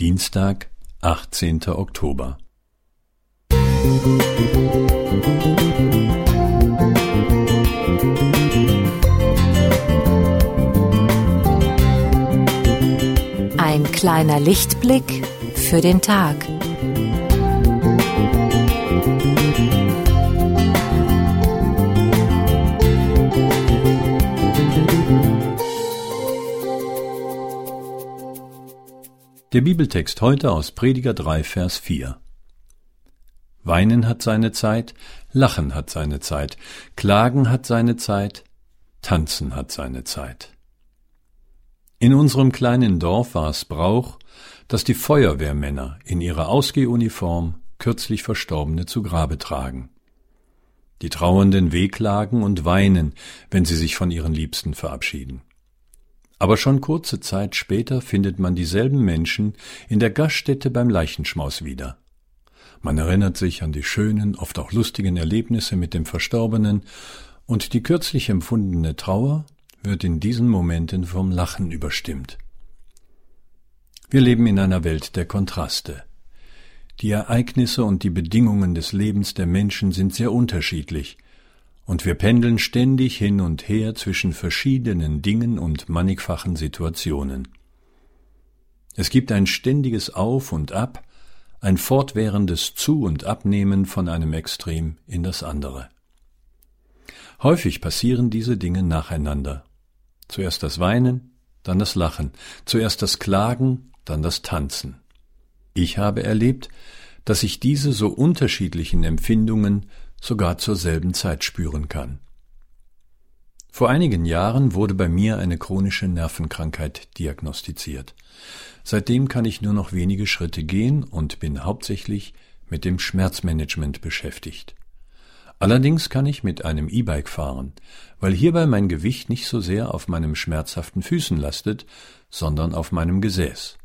Dienstag, 18. Oktober. Ein kleiner Lichtblick für den Tag. Der Bibeltext heute aus Prediger 3, Vers 4. Weinen hat seine Zeit, Lachen hat seine Zeit, Klagen hat seine Zeit, Tanzen hat seine Zeit. In unserem kleinen Dorf war es Brauch, dass die Feuerwehrmänner in ihrer Ausgehuniform kürzlich Verstorbene zu Grabe tragen. Die Trauernden wehklagen und weinen, wenn sie sich von ihren Liebsten verabschieden. Aber schon kurze Zeit später findet man dieselben Menschen in der Gaststätte beim Leichenschmaus wieder. Man erinnert sich an die schönen, oft auch lustigen Erlebnisse mit dem Verstorbenen, und die kürzlich empfundene Trauer wird in diesen Momenten vom Lachen überstimmt. Wir leben in einer Welt der Kontraste. Die Ereignisse und die Bedingungen des Lebens der Menschen sind sehr unterschiedlich, und wir pendeln ständig hin und her zwischen verschiedenen Dingen und mannigfachen Situationen. Es gibt ein ständiges Auf und Ab, ein fortwährendes Zu und Abnehmen von einem Extrem in das andere. Häufig passieren diese Dinge nacheinander. Zuerst das Weinen, dann das Lachen, zuerst das Klagen, dann das Tanzen. Ich habe erlebt, dass ich diese so unterschiedlichen Empfindungen sogar zur selben Zeit spüren kann. Vor einigen Jahren wurde bei mir eine chronische Nervenkrankheit diagnostiziert. Seitdem kann ich nur noch wenige Schritte gehen und bin hauptsächlich mit dem Schmerzmanagement beschäftigt. Allerdings kann ich mit einem E-Bike fahren, weil hierbei mein Gewicht nicht so sehr auf meinem schmerzhaften Füßen lastet, sondern auf meinem Gesäß.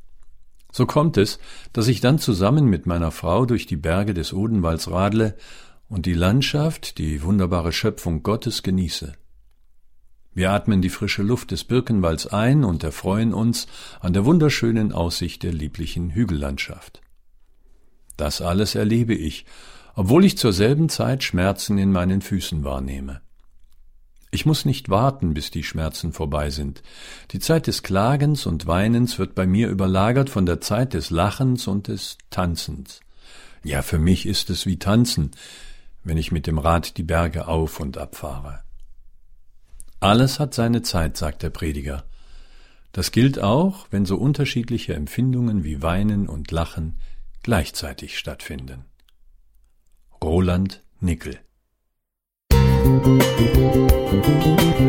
So kommt es, dass ich dann zusammen mit meiner Frau durch die Berge des Odenwalds radle und die Landschaft, die wunderbare Schöpfung Gottes genieße. Wir atmen die frische Luft des Birkenwalds ein und erfreuen uns an der wunderschönen Aussicht der lieblichen Hügellandschaft. Das alles erlebe ich, obwohl ich zur selben Zeit Schmerzen in meinen Füßen wahrnehme. Ich muss nicht warten, bis die Schmerzen vorbei sind. Die Zeit des Klagens und Weinens wird bei mir überlagert von der Zeit des Lachens und des Tanzens. Ja, für mich ist es wie Tanzen, wenn ich mit dem Rad die Berge auf und abfahre. Alles hat seine Zeit, sagt der Prediger. Das gilt auch, wenn so unterschiedliche Empfindungen wie Weinen und Lachen gleichzeitig stattfinden. Roland Nickel Musik Thank you.